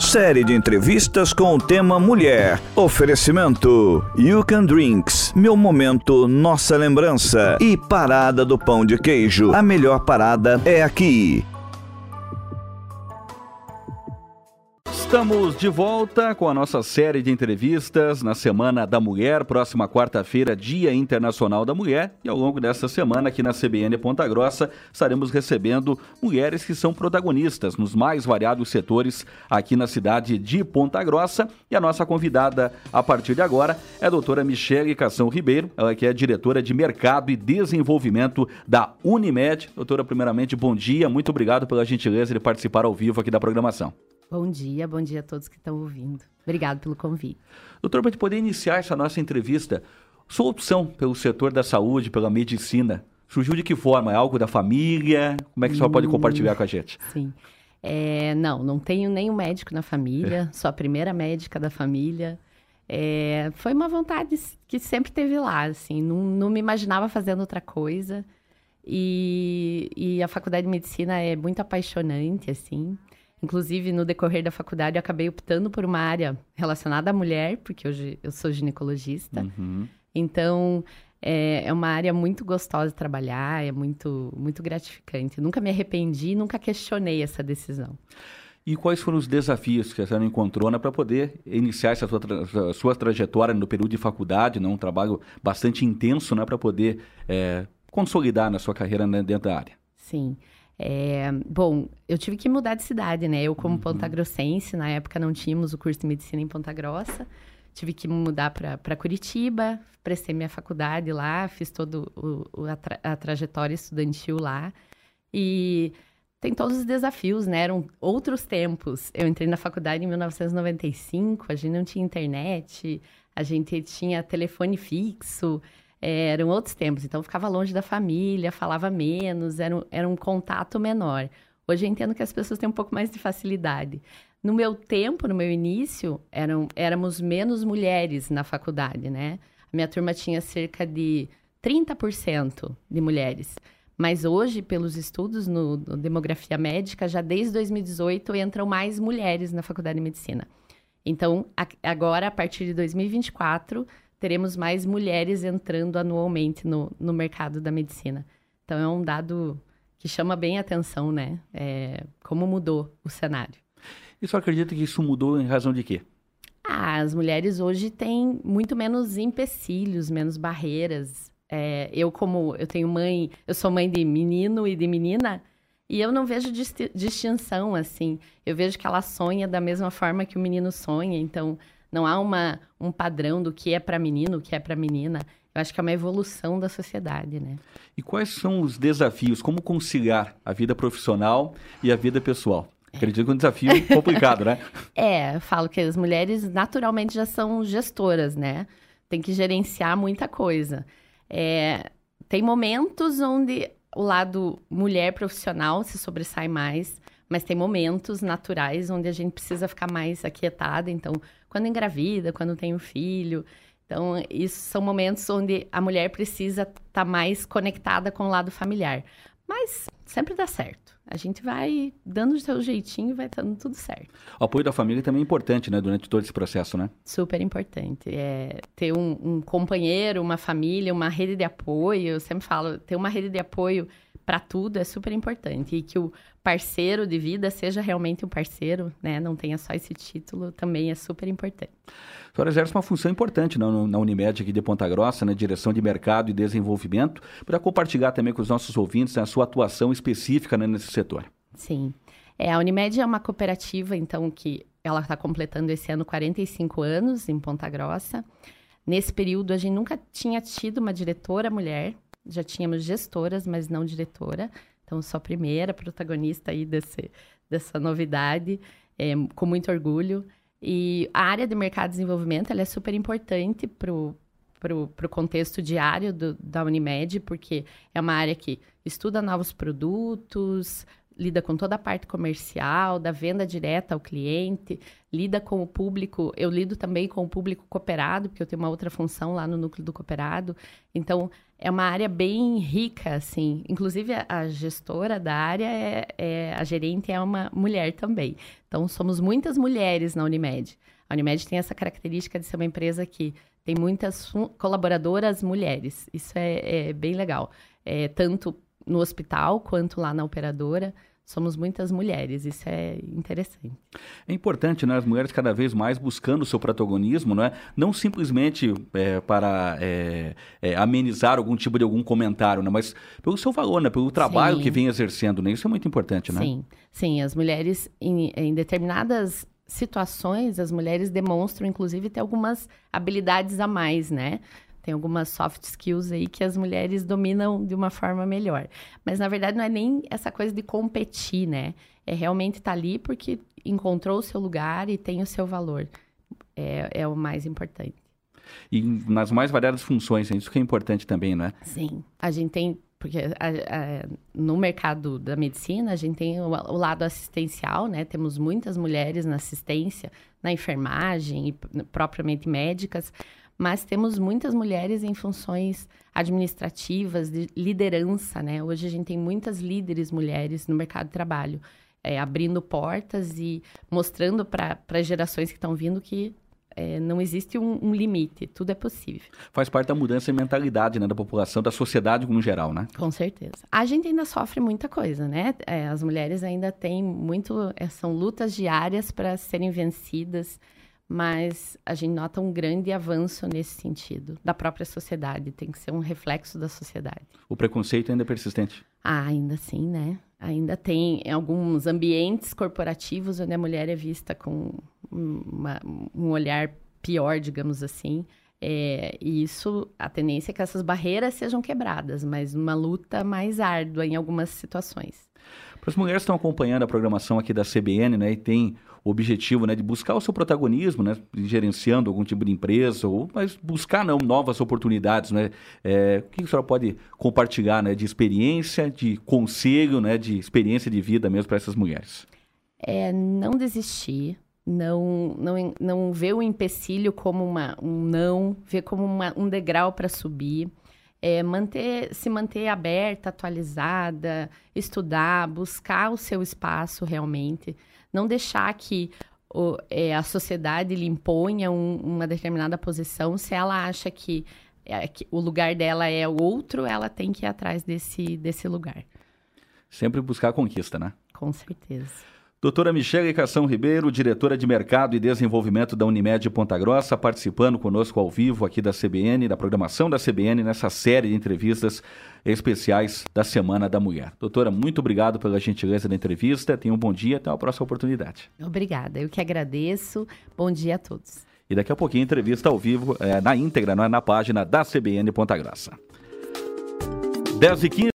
Série de entrevistas com o tema Mulher. Oferecimento You Can Drinks, Meu Momento, Nossa Lembrança e Parada do Pão de Queijo. A melhor parada é aqui. Estamos de volta com a nossa série de entrevistas na Semana da Mulher, próxima quarta-feira, Dia Internacional da Mulher. E ao longo desta semana, aqui na CBN Ponta Grossa, estaremos recebendo mulheres que são protagonistas nos mais variados setores aqui na cidade de Ponta Grossa. E a nossa convidada a partir de agora é a doutora Michele Cação Ribeiro, ela que é diretora de Mercado e Desenvolvimento da Unimed. Doutora, primeiramente, bom dia, muito obrigado pela gentileza de participar ao vivo aqui da programação. Bom dia, bom dia a todos que estão ouvindo. Obrigado pelo convite. Doutor, para poder iniciar essa nossa entrevista, sua opção pelo setor da saúde, pela medicina, surgiu de que forma? É algo da família? Como é que a senhora hum, pode compartilhar com a gente? Sim. É, não, não tenho nenhum médico na família, é. sou a primeira médica da família. É, foi uma vontade que sempre teve lá, assim, não, não me imaginava fazendo outra coisa. E, e a faculdade de medicina é muito apaixonante, assim. Inclusive, no decorrer da faculdade, eu acabei optando por uma área relacionada à mulher, porque hoje eu sou ginecologista. Uhum. Então, é, é, uma área muito gostosa de trabalhar, é muito, muito gratificante. nunca me arrependi, nunca questionei essa decisão. E quais foram os desafios que a senhora encontrou né, para poder iniciar essa sua, tra sua trajetória no período de faculdade, né, um trabalho bastante intenso né, para poder é, consolidar na sua carreira né, dentro da área? Sim. É, bom, eu tive que mudar de cidade, né? Eu, como uhum. pontagrossense, na época não tínhamos o curso de medicina em Ponta Grossa. Tive que mudar para Curitiba, prestei minha faculdade lá, fiz toda a, tra a trajetória estudantil lá. E tem todos os desafios, né? Eram outros tempos. Eu entrei na faculdade em 1995, a gente não tinha internet, a gente tinha telefone fixo. É, eram outros tempos, então ficava longe da família, falava menos, era um, era um contato menor. Hoje eu entendo que as pessoas têm um pouco mais de facilidade. No meu tempo, no meu início, eram, éramos menos mulheres na faculdade, né? A minha turma tinha cerca de 30% de mulheres. Mas hoje, pelos estudos no, no, Demografia Médica, já desde 2018 entram mais mulheres na Faculdade de Medicina. Então, a, agora, a partir de 2024, teremos mais mulheres entrando anualmente no, no mercado da medicina. Então, é um dado que chama bem a atenção, né? É, como mudou o cenário. E só acredita que isso mudou em razão de quê? Ah, as mulheres hoje têm muito menos empecilhos, menos barreiras. É, eu, como eu tenho mãe, eu sou mãe de menino e de menina, e eu não vejo distinção, assim. Eu vejo que ela sonha da mesma forma que o menino sonha. Então, não há uma, um padrão do que é para menino, o que é para menina. Eu acho que é uma evolução da sociedade, né? E quais são os desafios? Como conciliar a vida profissional e a vida pessoal? Acredito que é um desafio complicado, né? É, eu falo que as mulheres naturalmente já são gestoras, né? Tem que gerenciar muita coisa. É, tem momentos onde o lado mulher profissional se sobressai mais, mas tem momentos naturais onde a gente precisa ficar mais aquietada. Então, quando engravida, quando tem um filho. Então, isso são momentos onde a mulher precisa estar tá mais conectada com o lado familiar. Mas sempre dá certo. A gente vai dando o seu jeitinho e vai dando tudo certo. O apoio da família também é importante, né? Durante todo esse processo, né? Super importante. É ter um, um companheiro, uma família, uma rede de apoio. Eu sempre falo, ter uma rede de apoio para tudo é super importante. E que o parceiro de vida seja realmente um parceiro, né? Não tenha só esse título, também é super importante. A senhora exerce uma função importante na, na Unimed aqui de Ponta Grossa, na direção de mercado e desenvolvimento, para compartilhar também com os nossos ouvintes a sua atuação específica né, nesse setor. Sim. É, a Unimed é uma cooperativa, então, que ela está completando esse ano 45 anos em Ponta Grossa. Nesse período, a gente nunca tinha tido uma diretora mulher, já tínhamos gestoras, mas não diretora. Então, sou a primeira protagonista aí desse, dessa novidade, é, com muito orgulho. E a área de mercado de desenvolvimento ela é super importante para o contexto diário do, da Unimed, porque é uma área que estuda novos produtos, lida com toda a parte comercial, da venda direta ao cliente, lida com o público. Eu lido também com o público cooperado, porque eu tenho uma outra função lá no núcleo do cooperado. Então, é uma área bem rica, assim. Inclusive, a gestora da área, é, é, a gerente é uma mulher também. Então, somos muitas mulheres na Unimed. A Unimed tem essa característica de ser uma empresa que tem muitas colaboradoras mulheres. Isso é, é bem legal. É, tanto no hospital quanto lá na operadora somos muitas mulheres, isso é interessante. É importante, né? As mulheres cada vez mais buscando o seu protagonismo, não é? Não simplesmente é, para é, é, amenizar algum tipo de algum comentário, né? Mas pelo seu valor, né? Pelo trabalho sim. que vem exercendo, né? Isso é muito importante, né? Sim, sim. As mulheres, em, em determinadas situações, as mulheres demonstram, inclusive, ter algumas habilidades a mais, né? Tem algumas soft skills aí que as mulheres dominam de uma forma melhor. Mas na verdade não é nem essa coisa de competir, né? É realmente estar tá ali porque encontrou o seu lugar e tem o seu valor. É, é o mais importante. E nas mais variadas funções, é isso que é importante também, né? Sim. A gente tem porque a, a, no mercado da medicina a gente tem o, o, lado assistencial, né? Temos muitas mulheres na assistência, na enfermagem e propriamente médicas, mas temos muitas mulheres em funções administrativas, de liderança, né? Hoje a gente tem muitas líderes mulheres no mercado de trabalho, é, abrindo portas e mostrando para as gerações que estão vindo que é, não existe um, um, limite, tudo é possível. Faz parte da mudança de mentalidade né, da população, da sociedade como geral, né? Com certeza. A gente ainda sofre muita coisa, né? É, as mulheres ainda têm muito. É, são lutas diárias para serem vencidas mas a gente nota um grande avanço nesse sentido, da própria sociedade, tem que ser um reflexo da sociedade. O preconceito ainda é persistente? Ah, ainda sim, né? Ainda tem alguns ambientes corporativos onde a mulher é vista com uma, um olhar pior, digamos assim. É, e isso, a tendência é que essas barreiras sejam quebradas, mas uma luta mais árdua em algumas situações. Para as mulheres que estão acompanhando a programação aqui da CBN, né, e tem objetivo né, de buscar o seu protagonismo, né, gerenciando algum tipo de empresa, ou, mas buscar não, novas oportunidades. Né? É, o que a senhora pode compartilhar né, de experiência, de conselho, né, de experiência de vida mesmo para essas mulheres? É não desistir, não, não, não ver o empecilho como uma, um não, ver como uma, um degrau para subir. É manter, se manter aberta, atualizada, estudar, buscar o seu espaço realmente não deixar que o, é, a sociedade lhe imponha um, uma determinada posição. Se ela acha que, é, que, o lugar dela é outro, ela tem que ir atrás desse, desse lugar. Sempre buscar a conquista, né? Com certeza. Doutora Michele Cação Ribeiro, diretora de Mercado e Desenvolvimento da Unimed Ponta Grossa, participando conosco ao vivo aqui da CBN, da programação da CBN, nessa série de entrevistas especiais da Semana da Mulher. Doutora, muito obrigado pela gentileza da entrevista. Tenha um bom dia, até a próxima oportunidade. Obrigada, eu que agradeço. Bom dia a todos. E daqui a pouquinho, entrevista ao vivo, é, na íntegra, é? na página da CBN Ponta Grossa. 10 e 15